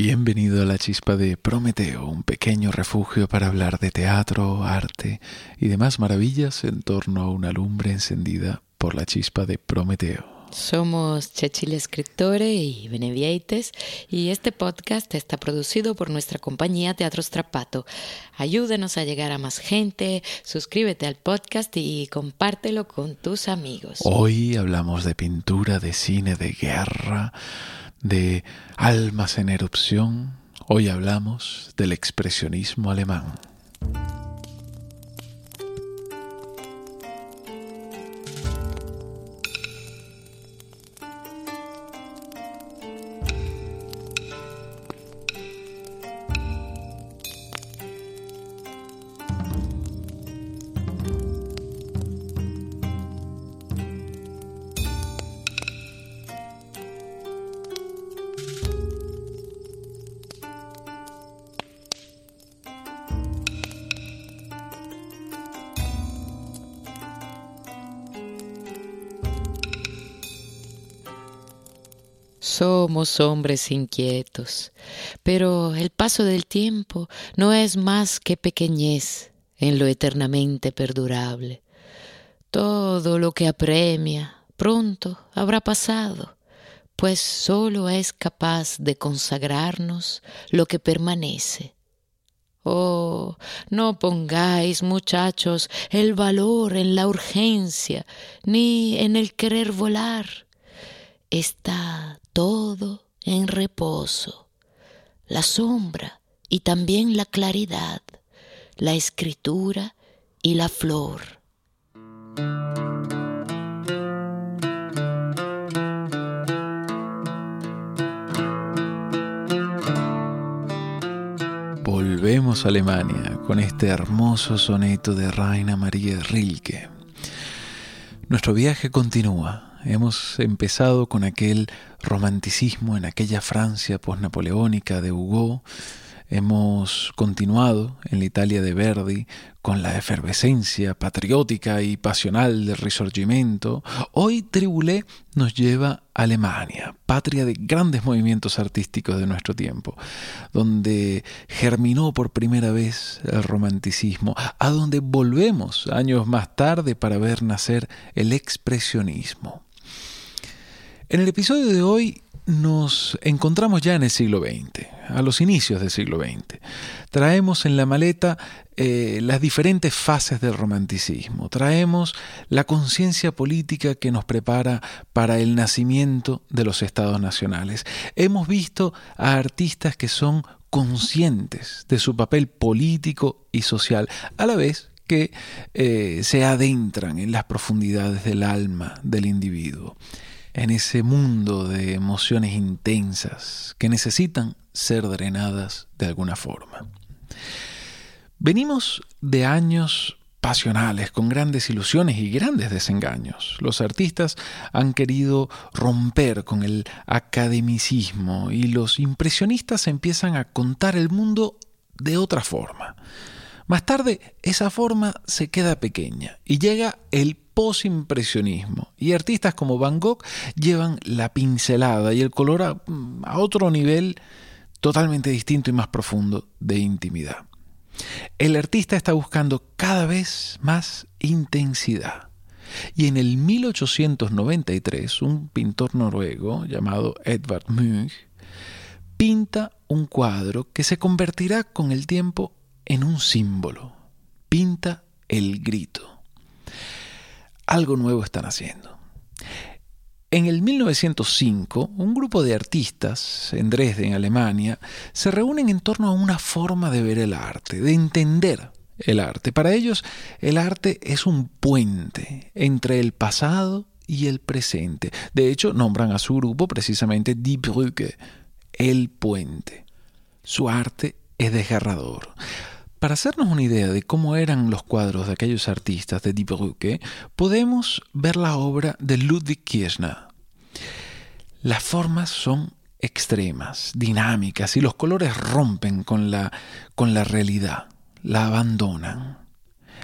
Bienvenido a la chispa de Prometeo, un pequeño refugio para hablar de teatro, arte y demás maravillas en torno a una lumbre encendida por la chispa de Prometeo. Somos Chechile Escritore y Benevieites y este podcast está producido por nuestra compañía Teatro Strapato. Ayúdenos a llegar a más gente, suscríbete al podcast y compártelo con tus amigos. Hoy hablamos de pintura, de cine, de guerra, de almas en erupción, hoy hablamos del expresionismo alemán. Somos hombres inquietos, pero el paso del tiempo no es más que pequeñez en lo eternamente perdurable. Todo lo que apremia pronto habrá pasado, pues sólo es capaz de consagrarnos lo que permanece. Oh, no pongáis, muchachos, el valor en la urgencia, ni en el querer volar. Está todo en reposo, la sombra y también la claridad, la escritura y la flor. Volvemos a Alemania con este hermoso soneto de Raina María Rilke. Nuestro viaje continúa Hemos empezado con aquel romanticismo en aquella Francia posnapoleónica de Hugo. Hemos continuado en la Italia de Verdi con la efervescencia patriótica y pasional del Risorgimento. Hoy Tribulé nos lleva a Alemania, patria de grandes movimientos artísticos de nuestro tiempo, donde germinó por primera vez el romanticismo, a donde volvemos años más tarde para ver nacer el expresionismo. En el episodio de hoy nos encontramos ya en el siglo XX, a los inicios del siglo XX. Traemos en la maleta eh, las diferentes fases del romanticismo, traemos la conciencia política que nos prepara para el nacimiento de los estados nacionales. Hemos visto a artistas que son conscientes de su papel político y social, a la vez que eh, se adentran en las profundidades del alma del individuo en ese mundo de emociones intensas que necesitan ser drenadas de alguna forma. Venimos de años pasionales, con grandes ilusiones y grandes desengaños. Los artistas han querido romper con el academicismo y los impresionistas empiezan a contar el mundo de otra forma. Más tarde, esa forma se queda pequeña y llega el posimpresionismo. Y artistas como Van Gogh llevan la pincelada y el color a, a otro nivel totalmente distinto y más profundo de intimidad. El artista está buscando cada vez más intensidad. Y en el 1893, un pintor noruego llamado Edvard Munch pinta un cuadro que se convertirá con el tiempo en un símbolo. Pinta el grito algo nuevo están haciendo. En el 1905, un grupo de artistas en Dresden, Alemania, se reúnen en torno a una forma de ver el arte, de entender el arte. Para ellos, el arte es un puente entre el pasado y el presente. De hecho, nombran a su grupo precisamente Die Brücke, el puente. Su arte es desgarrador. Para hacernos una idea de cómo eran los cuadros de aquellos artistas de Die Brücke, podemos ver la obra de Ludwig Kirchner. Las formas son extremas, dinámicas, y los colores rompen con la, con la realidad, la abandonan.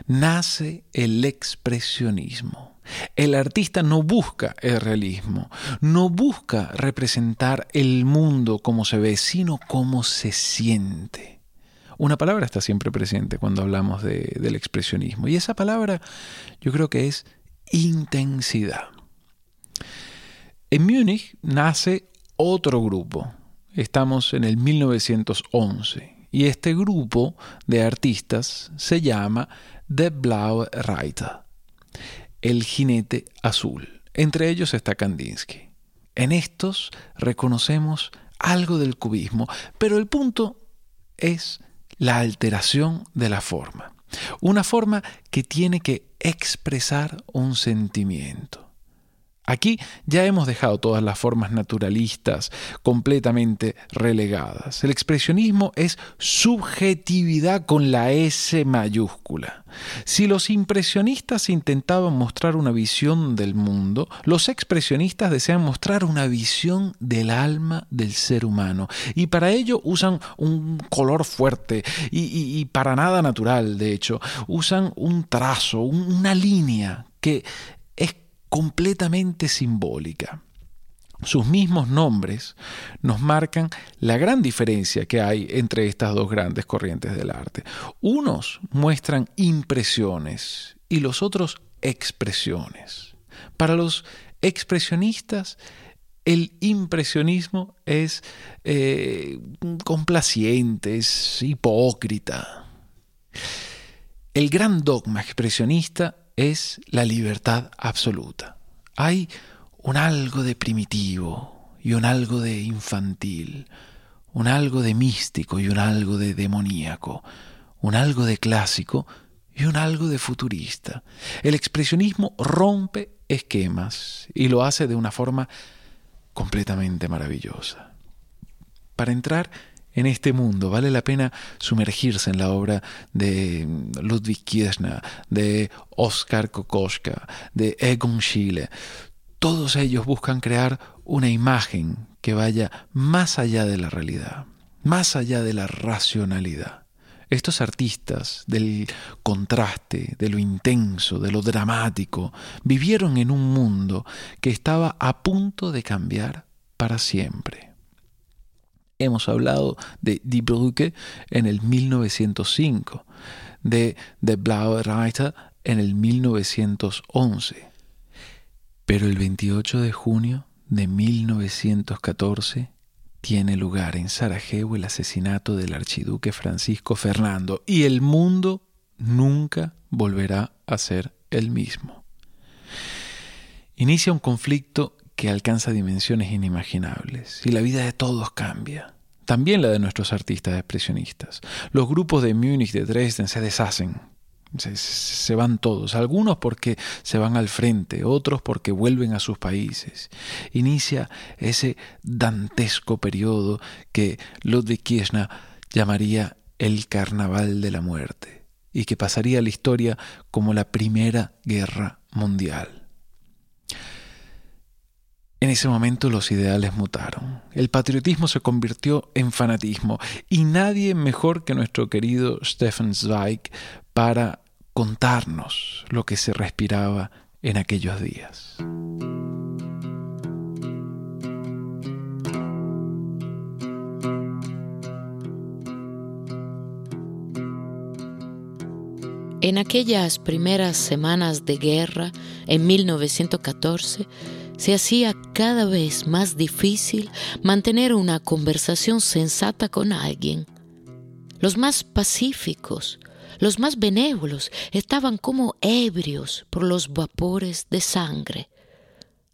Nace el expresionismo. El artista no busca el realismo, no busca representar el mundo como se ve, sino como se siente. Una palabra está siempre presente cuando hablamos del expresionismo y esa palabra yo creo que es intensidad. En Múnich nace otro grupo. Estamos en el 1911 y este grupo de artistas se llama The Blaue Reiter el jinete azul. Entre ellos está Kandinsky. En estos reconocemos algo del cubismo, pero el punto es la alteración de la forma. Una forma que tiene que expresar un sentimiento. Aquí ya hemos dejado todas las formas naturalistas completamente relegadas. El expresionismo es subjetividad con la S mayúscula. Si los impresionistas intentaban mostrar una visión del mundo, los expresionistas desean mostrar una visión del alma del ser humano. Y para ello usan un color fuerte y, para nada natural, de hecho. Usan un trazo, una línea que completamente simbólica. Sus mismos nombres nos marcan la gran diferencia que hay entre estas dos grandes corrientes del arte. Unos muestran impresiones y los otros expresiones. Para los expresionistas, el impresionismo es eh, complaciente, es hipócrita. El gran dogma expresionista es la libertad absoluta. Hay un algo de primitivo y un algo de infantil, un algo de místico y un algo de demoníaco, un algo de clásico y un algo de futurista. El expresionismo rompe esquemas y lo hace de una forma completamente maravillosa. Para entrar en este mundo. Vale la pena sumergirse en la obra de Ludwig Kirchner, de Oskar Kokoschka, de Egon Schiele. Todos ellos buscan crear una imagen que vaya más allá de la realidad, más allá de la racionalidad. Estos artistas del contraste, de lo intenso, de lo dramático, vivieron en un mundo que estaba a punto de cambiar para siempre. Hemos hablado de Die Brücke en el 1905, de The Blaue Reiter en el 1911. Pero el 28 de junio de 1914 tiene lugar en Sarajevo el asesinato del archiduque Francisco Fernando y el mundo nunca volverá a ser el mismo. Inicia un conflicto que alcanza dimensiones inimaginables y la vida de todos cambia. También la de nuestros artistas expresionistas. Los grupos de Múnich, de Dresden se deshacen, se, van todos, algunos porque se van al frente, otros porque vuelven a sus países. Inicia ese dantesco periodo que Ludwig Kirchner llamaría el Carnaval de la Muerte y que pasaría a la historia como la Primera Guerra Mundial. En ese momento los ideales mutaron. El patriotismo se convirtió en fanatismo y nadie mejor que nuestro querido Stefan Zweig para contarnos lo que se respiraba en aquellos días. En aquellas primeras semanas de guerra, en 1914, se hacía cada vez más difícil mantener una conversación sensata con alguien. Los más pacíficos, los más benévolos estaban como ebrios por los vapores de sangre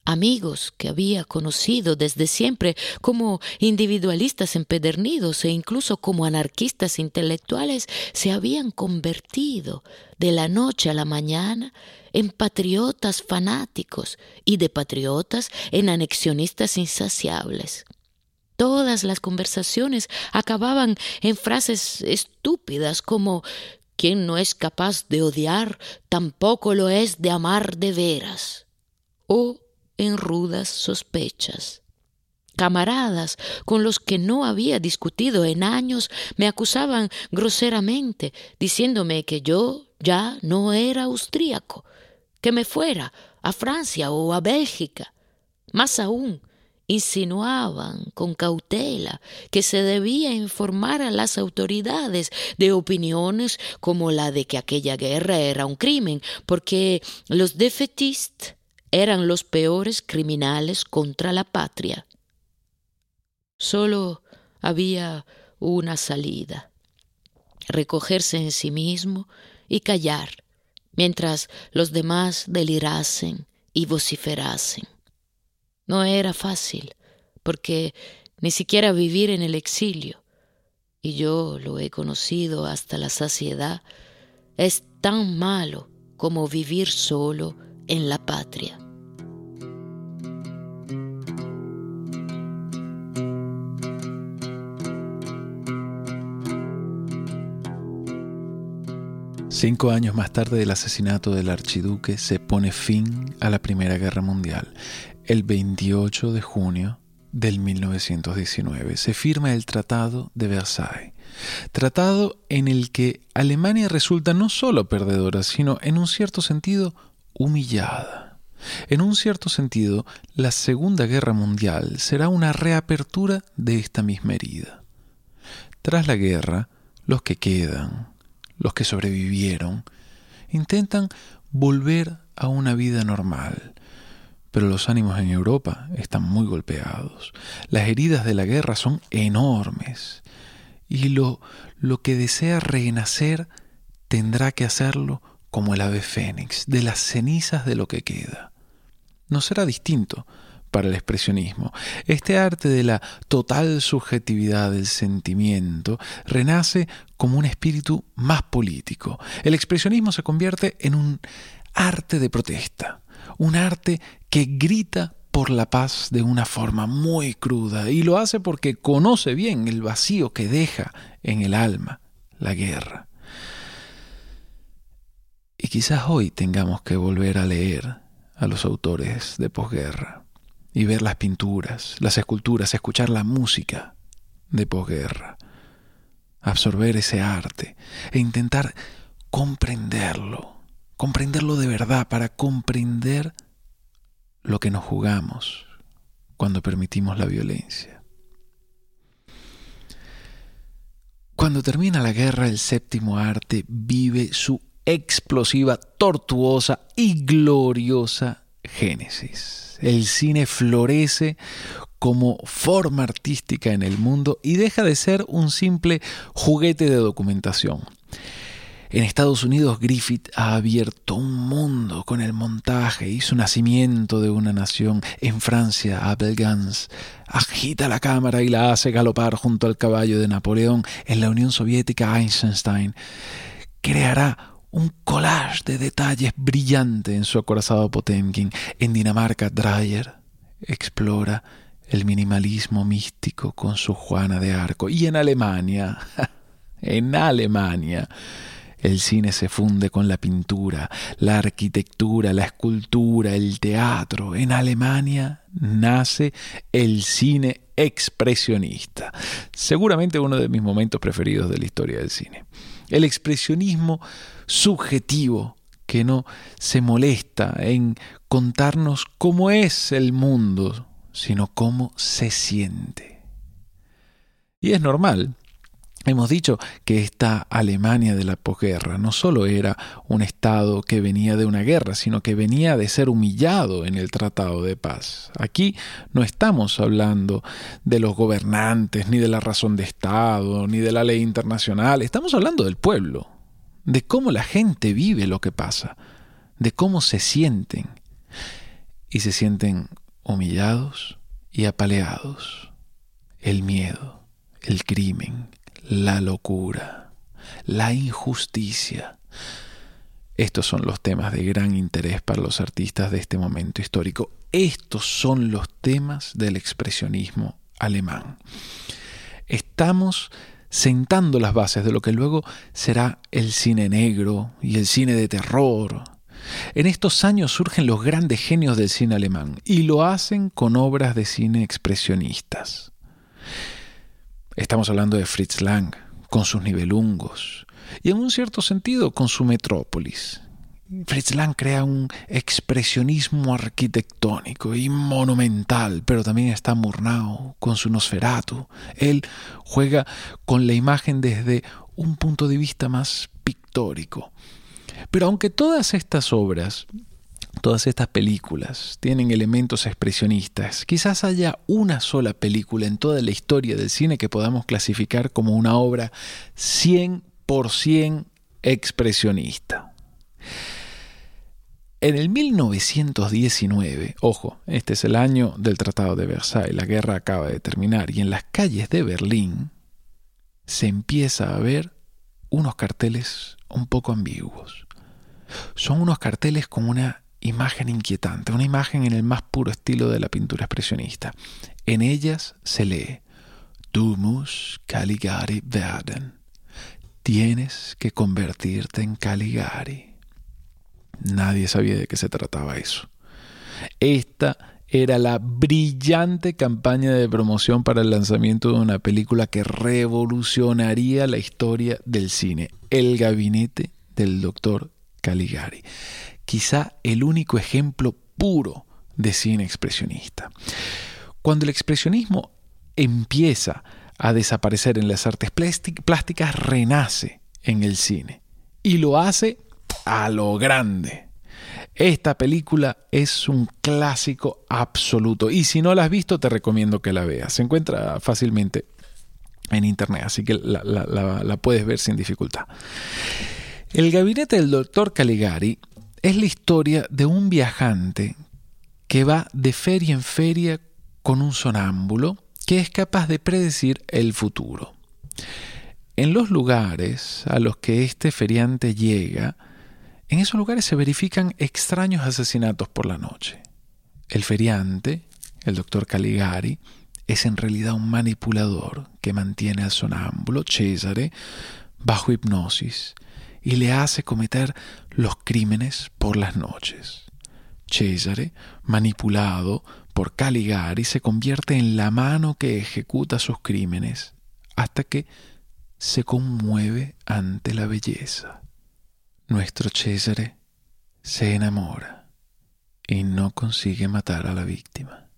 amigos que había conocido desde siempre como individualistas empedernidos e incluso como anarquistas intelectuales, se habían convertido de la noche a la mañana en patriotas fanáticos y de patriotas en anexionistas insaciables. Todas las conversaciones acababan en frases estúpidas como quien no es capaz de odiar tampoco lo es de amar de veras o en rudas sospechas. Camaradas con los que no había discutido en años me acusaban groseramente, diciéndome que yo ya no era austríaco, que me fuera a Francia o a Bélgica. Más aún, insinuaban con cautela que se debía informar a las autoridades de opiniones como la de que aquella guerra era un crimen, porque los defetistas eran los peores criminales contra la patria. Solo había una salida, recogerse en sí mismo y callar, mientras los demás delirasen y vociferasen. No era fácil, porque ni siquiera vivir en el exilio, y yo lo he conocido hasta la saciedad, es tan malo como vivir solo en la patria. Cinco años más tarde del asesinato del archiduque se pone fin a la Primera Guerra Mundial el 28 de junio del 1919 se firma el Tratado de Versailles, tratado en el que Alemania resulta no solo perdedora, sino en un cierto sentido humillada. En un cierto sentido, la Segunda Guerra Mundial será una reapertura de esta misma herida. Tras la guerra, los que quedan, los que sobrevivieron, intentan volver a una vida normal, pero los ánimos en Europa están muy golpeados. Las heridas de la guerra son enormes y lo, lo que desea renacer tendrá que hacerlo como el ave fénix, de las cenizas de lo que queda. No será distinto para el expresionismo. Este arte de la total subjetividad del sentimiento renace como un espíritu más político. El expresionismo se convierte en un arte de protesta, un arte que grita por la paz de una forma muy cruda y lo hace porque conoce bien el vacío que deja en el alma la guerra. Y quizás hoy tengamos que volver a leer a los autores de posguerra y ver las pinturas, las esculturas, escuchar la música de posguerra, absorber ese arte e intentar comprenderlo, comprenderlo de verdad para comprender lo que nos jugamos cuando permitimos la violencia. Cuando termina la guerra, el séptimo arte vive su explosiva, tortuosa y gloriosa génesis. El cine florece como forma artística en el mundo y deja de ser un simple juguete de documentación. En Estados Unidos Griffith ha abierto un mundo con el montaje y su nacimiento de una nación. En Francia, Abel Gans agita la cámara y la hace galopar junto al caballo de Napoleón. En la Unión Soviética, Eisenstein creará un collage de detalles brillante en su acorazado Potemkin. En Dinamarca, Dreyer explora el minimalismo místico con su Juana de Arco. Y en Alemania, en Alemania, el cine se funde con la pintura, la arquitectura, la escultura, el teatro. En Alemania nace el cine expresionista, seguramente uno de mis momentos preferidos de la historia del cine. El expresionismo subjetivo que no se molesta en contarnos cómo es el mundo, sino cómo se siente. Y es normal Hemos dicho que esta Alemania de la posguerra no solo era un Estado que venía de una guerra, sino que venía de ser humillado en el Tratado de Paz. Aquí no estamos hablando de los gobernantes, ni de la razón de Estado, ni de la ley internacional, estamos hablando del pueblo, de cómo la gente vive lo que pasa, de cómo se sienten. Y se sienten humillados y apaleados. El miedo, el crimen, la locura, la injusticia. Estos son los temas de gran interés para los artistas de este momento histórico. Estos son los temas del expresionismo alemán. Estamos sentando las bases de lo que luego será el cine negro y el cine de terror. En estos años surgen los grandes genios del cine alemán y lo hacen con obras de cine expresionistas. Estamos hablando de Fritz Lang, con sus nivelungos, y en un cierto sentido con su metrópolis. Fritz Lang crea un expresionismo arquitectónico y monumental, pero también está Murnau con su Nosferatu. Él juega con la imagen desde un punto de vista más pictórico. Pero aunque todas estas obras, todas estas películas tienen elementos expresionistas, quizás haya una sola película en toda la historia del cine que podamos clasificar como una obra 100% expresionista. En el 1919, ojo, este es el año del Tratado de Versailles, la guerra acaba de terminar, y en las calles de Berlín se empieza a ver unos carteles un poco ambiguos. Son unos carteles con una imagen inquietante, una imagen en el más puro estilo de la pintura expresionista. En ellas se lee, Du musst Caligari werden. Tienes que convertirte en Caligari. Nadie sabía de qué se trataba eso. Esta era la brillante campaña de promoción para el lanzamiento de una película que revolucionaría la historia del cine, El gabinete del doctor Caligari. Quizá el único ejemplo puro de cine expresionista. Cuando el expresionismo empieza a desaparecer en las artes plásticas, renace en el cine. Y lo hace a lo grande. Esta película es un clásico absoluto y si no la has visto te recomiendo que la veas. Se encuentra fácilmente en internet, así que la, puedes ver sin dificultad. El gabinete del doctor Caligari es la historia de un viajante que va de feria en feria con un sonámbulo que es capaz de predecir el futuro. En los lugares a los que este feriante llega, en esos lugares se verifican extraños asesinatos por la noche. El feriante, el doctor Caligari, es en realidad un manipulador que mantiene al sonámbulo Cesare bajo hipnosis y le hace cometer los crímenes por las noches. Cesare, manipulado por Caligari, se convierte en la mano que ejecuta sus crímenes hasta que se conmueve ante la belleza nuestro Cesare se enamora y no consigue matar a la víctima.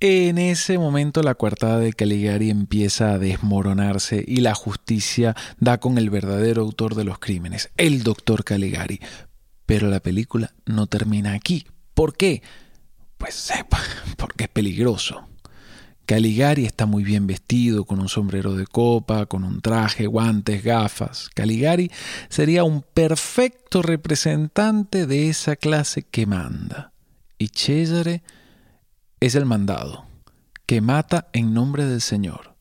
En ese momento la coartada de Caligari empieza a desmoronarse y la justicia da con el verdadero autor de los crímenes, el doctor Caligari. Pero la película no termina aquí. ¿Por qué? Pues sepa, porque es peligroso. Caligari está muy bien vestido, con un sombrero de copa, con un traje, guantes, gafas. Caligari sería un perfecto representante de esa clase que manda. Y Cesare es el mandado, que mata en nombre del Señor.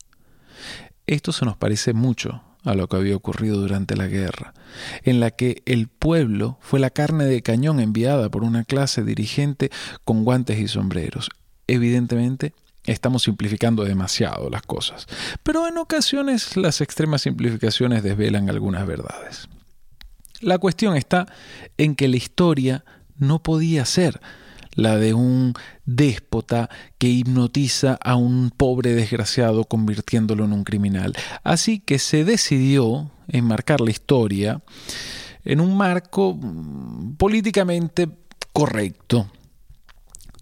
Esto se nos parece mucho a lo que había ocurrido durante la guerra, en la que el pueblo fue la carne de cañón enviada por una clase dirigente con guantes y sombreros. Evidentemente, Estamos simplificando demasiado las cosas, pero en ocasiones las extremas simplificaciones desvelan algunas verdades. La cuestión está en que la historia no podía ser la de un déspota que hipnotiza a un pobre desgraciado convirtiéndolo en un criminal. Así que se decidió enmarcar la historia en un marco políticamente correcto.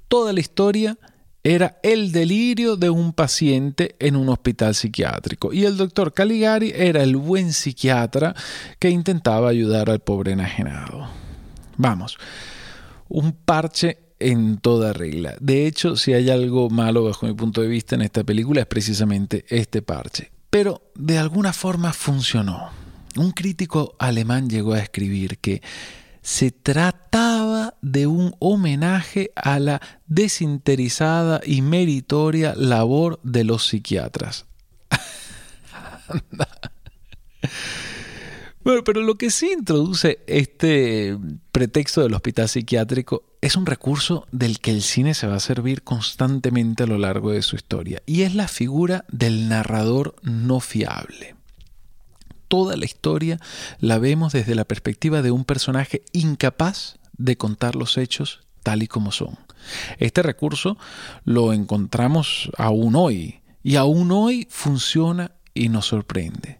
Toda la historia era el delirio de un paciente en un hospital psiquiátrico y el doctor Caligari era el buen psiquiatra que intentaba ayudar al pobre enajenado. Vamos, un parche en toda regla. De hecho, si hay algo malo bajo mi punto de vista en esta película es precisamente este parche. Pero de alguna forma funcionó. Un crítico alemán llegó a escribir que se trataba de un homenaje a la desinteresada y meritoria labor de los psiquiatras. bueno, pero lo que sí introduce este pretexto del hospital psiquiátrico es un recurso del que el cine se va a servir constantemente a lo largo de su historia, y es la figura del narrador no fiable toda la historia la vemos desde la perspectiva de un personaje incapaz de contar los hechos tal y como son. Este recurso lo encontramos aún hoy y aún hoy funciona y nos sorprende.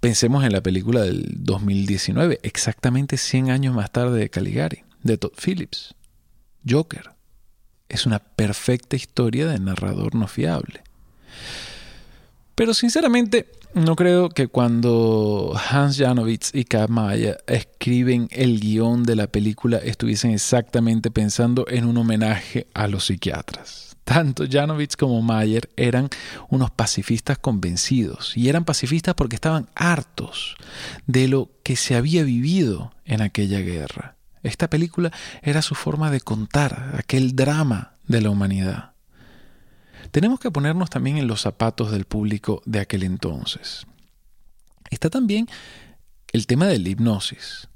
Pensemos en la película del 2019, exactamente 100 años más tarde de Caligari, de Todd Phillips. Joker. Es una perfecta historia de narrador no fiable. Pero sinceramente, no creo que cuando Hans Janowitz y K. Maya escriben el guion de la película estuviesen exactamente pensando en un homenaje a los psiquiatras. Tanto Janowitz como Mayer eran unos pacifistas convencidos y eran pacifistas porque estaban hartos de lo que se había vivido en aquella guerra. Esta película era su forma de contar aquel drama de la humanidad tenemos que ponernos también en los zapatos del público de aquel entonces. Está también el tema de la hipnosis.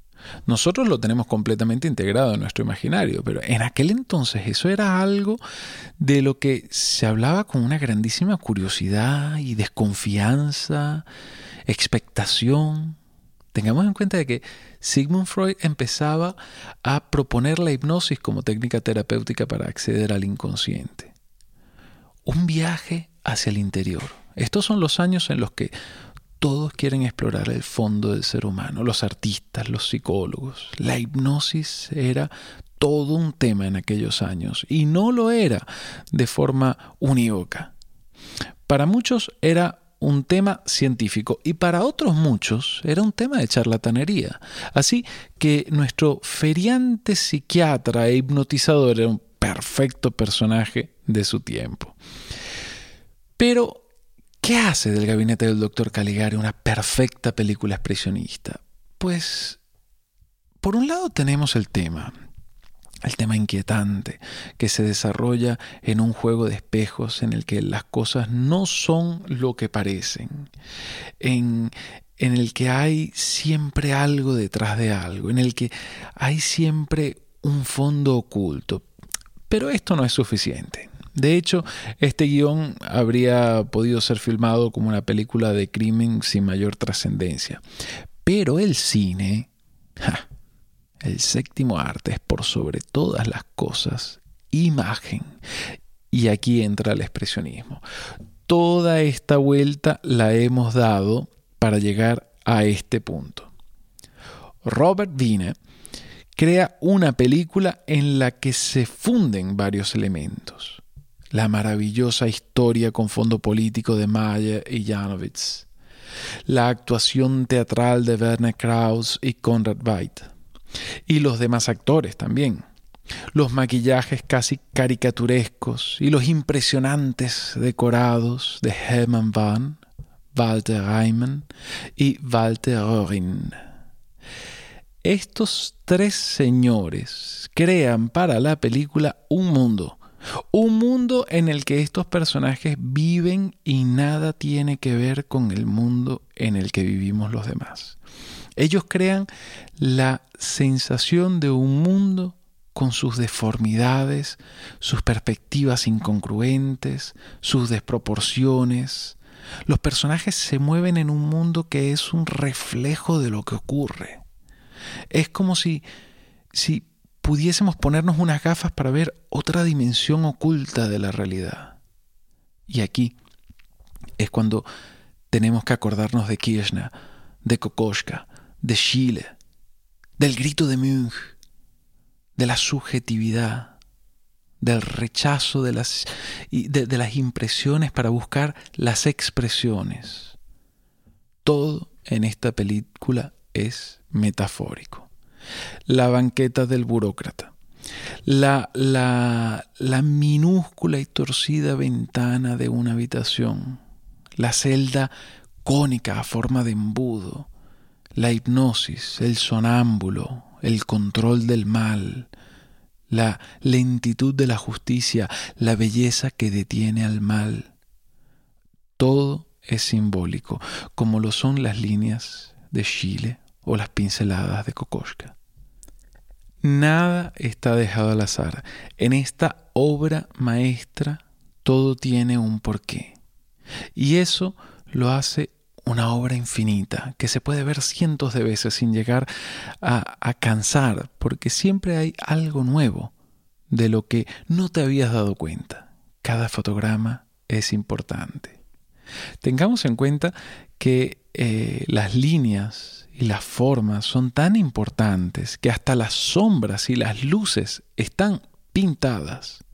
Nosotros lo tenemos completamente integrado en nuestro imaginario, pero en aquel entonces eso era algo de lo que se hablaba con una grandísima curiosidad y desconfianza, expectación. Tengamos en cuenta de que Sigmund Freud empezaba a proponer la hipnosis como técnica terapéutica para acceder al inconsciente un viaje hacia el interior. Estos son los años en los que todos quieren explorar el fondo del ser humano, los artistas, los psicólogos. La hipnosis era todo un tema en aquellos años y no lo era de forma unívoca. Para muchos era un tema científico y para otros muchos era un tema de charlatanería. Así que nuestro feriante psiquiatra e hipnotizador perfecto personaje de su tiempo. Pero, ¿qué hace del gabinete del doctor Caligari una perfecta película expresionista? Pues, por un lado tenemos el tema, el tema inquietante que se desarrolla en un juego de espejos en el que las cosas no son lo que parecen, en, en el que hay siempre algo detrás de algo, en el que hay siempre un fondo oculto, pero esto no es suficiente. De hecho, este guion habría podido ser filmado como una película de crimen sin mayor trascendencia. Pero el cine, el séptimo arte es por sobre todas las cosas imagen. Y aquí entra el expresionismo. Toda esta vuelta la hemos dado para llegar a este punto. Robert Wiener crea una película en la que se funden varios elementos. La maravillosa historia con fondo político de Mayer y Janowitz. La actuación teatral de Werner Krauss y Konrad Veidt. Y los demás actores también. Los maquillajes casi caricaturescos y los impresionantes decorados de Hermann Wann, Walter Reimann y Walter Röhring. Estos tres señores crean para la película un mundo, un mundo en el que estos personajes viven y nada tiene que ver con el mundo en el que vivimos los demás. Ellos crean la sensación de un mundo con sus deformidades, sus perspectivas incongruentes, sus desproporciones. Los personajes se mueven en un mundo que es un reflejo de lo que ocurre. Es como si, si pudiésemos ponernos unas gafas para ver otra dimensión oculta de la realidad. Y aquí es cuando tenemos que acordarnos de Kirchner, de Kokoschka, de Chile, del grito de Munch, de la subjetividad, del rechazo de las, de las impresiones para buscar las expresiones. Todo en esta película es metafórico. La banqueta del burócrata. La, la, la minúscula y torcida ventana de una habitación. La celda cónica a forma de embudo. La hipnosis, el sonámbulo, el control del mal, la lentitud de la justicia, la belleza que detiene al mal. Todo es simbólico, como lo son las líneas de Chile o las pinceladas de Kokoschka. Nada está dejado al azar. En esta obra maestra todo tiene un porqué. Y eso lo hace una obra infinita, que se puede ver cientos de veces sin llegar a, cansar, porque siempre hay algo nuevo de lo que no te habías dado cuenta. Cada fotograma es importante. Tengamos en cuenta que eh, las líneas y las formas son tan importantes que hasta las sombras y las luces están pintadas.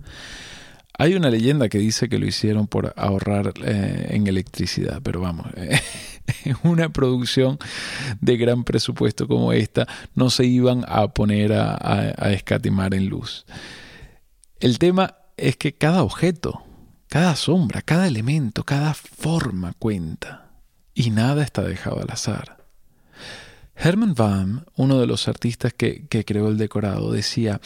Hay una leyenda que dice que lo hicieron por ahorrar eh, en electricidad, pero vamos, en una producción de gran presupuesto como esta no se iban a poner a escatimar en luz. El tema es que cada objeto, cada sombra, cada elemento, cada forma cuenta y nada está dejado al azar. Herman Baum, uno de los artistas que, creó el decorado, decía,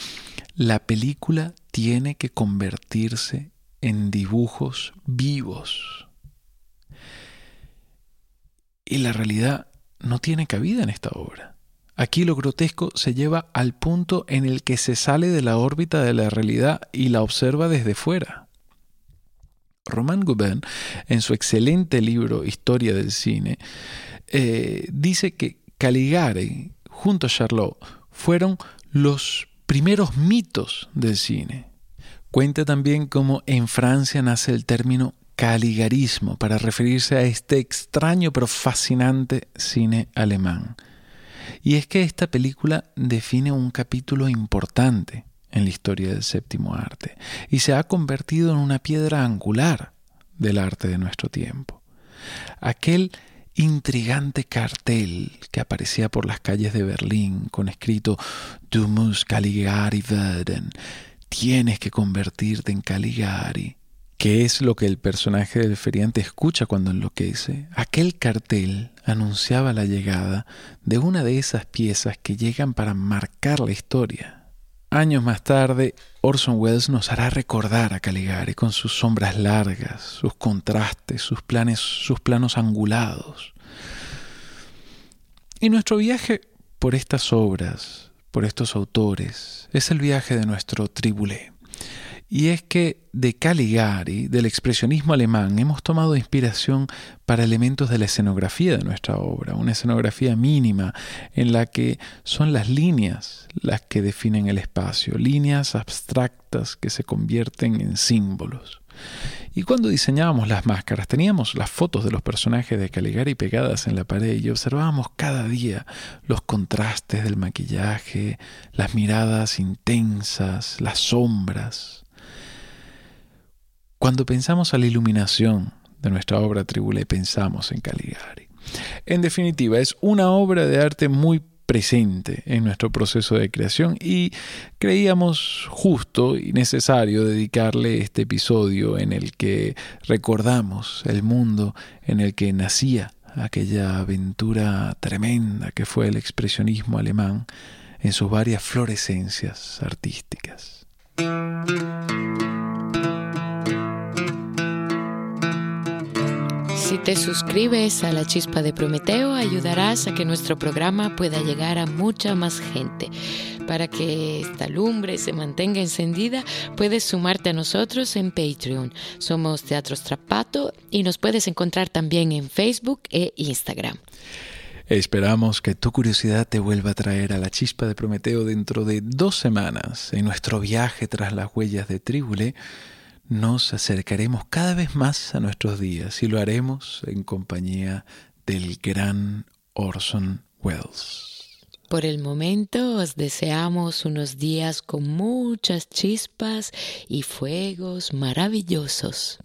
la película tiene que convertirse en dibujos vivos. Y la realidad no tiene cabida en esta obra. Aquí lo grotesco se lleva al punto en el que se sale de la órbita de la realidad y la observa desde fuera. Romain Gauguin, en su excelente libro Historia del Cine, eh, dice que Caligari, junto a Charlot, fueron los primeros mitos del cine. Cuenta también cómo en Francia nace el término caligarismo para referirse a este extraño pero fascinante cine alemán. Y es que esta película define un capítulo importante en la historia del séptimo arte y se ha convertido en una piedra angular del arte de nuestro tiempo. Aquel intrigante cartel que aparecía por las calles de Berlín con escrito Du musst Caligari werden, tienes que convertirte en Caligari, que es lo que el personaje del feriante escucha cuando enloquece. Aquel cartel anunciaba la llegada de una de esas piezas que llegan para marcar la historia. Años más tarde, Orson Welles nos hará recordar a Caligari con sus sombras largas, sus contrastes, sus, planes, sus planos angulados. Y nuestro viaje por estas obras, por estos autores, es el viaje de nuestro tribulé. Y es que de Caligari, del expresionismo alemán, hemos tomado inspiración para elementos de la escenografía de nuestra obra, una escenografía mínima en la que son las líneas las que definen el espacio, líneas abstractas que se convierten en símbolos. Y cuando diseñábamos las máscaras, teníamos las fotos de los personajes de Caligari pegadas en la pared y observábamos cada día los contrastes del maquillaje, las miradas intensas, las sombras. Cuando pensamos a la iluminación de nuestra obra Tribule, pensamos en Caligari. En definitiva, es una obra de arte muy presente en nuestro proceso de creación y creíamos justo y necesario dedicarle este episodio en el que recordamos el mundo en el que nacía aquella aventura tremenda que fue el expresionismo alemán en sus varias florescencias artísticas. Si te suscribes a la chispa de Prometeo, ayudarás a que nuestro programa pueda llegar a mucha más gente. Para que esta lumbre se mantenga encendida, puedes sumarte a nosotros en Patreon. Somos Teatro Strapato y nos puedes encontrar también en Facebook e Instagram. Esperamos que tu curiosidad te vuelva a traer a la chispa de Prometeo dentro de dos semanas en nuestro viaje tras las huellas de Tribule nos acercaremos cada vez más a nuestros días y lo haremos en compañía del gran Orson Welles. Por el momento os deseamos unos días con muchas chispas y fuegos maravillosos.